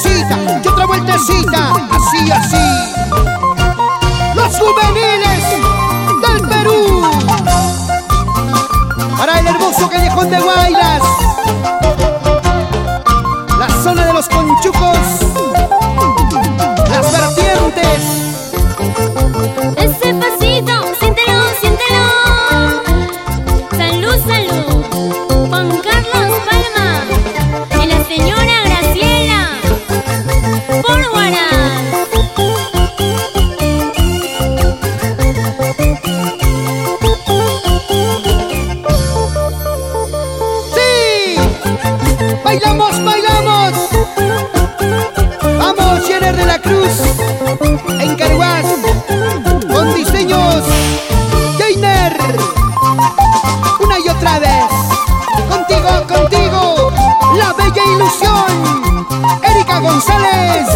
vueltecita y otra vueltecita, así, así. Los juveniles del Perú. Para el hermoso callejón de Guaylas. ¡Bailamos, bailamos! Vamos, Jenner de la Cruz, en Caruás, con diseños Jainer. Una y otra vez, contigo, contigo, la bella ilusión, Erika González.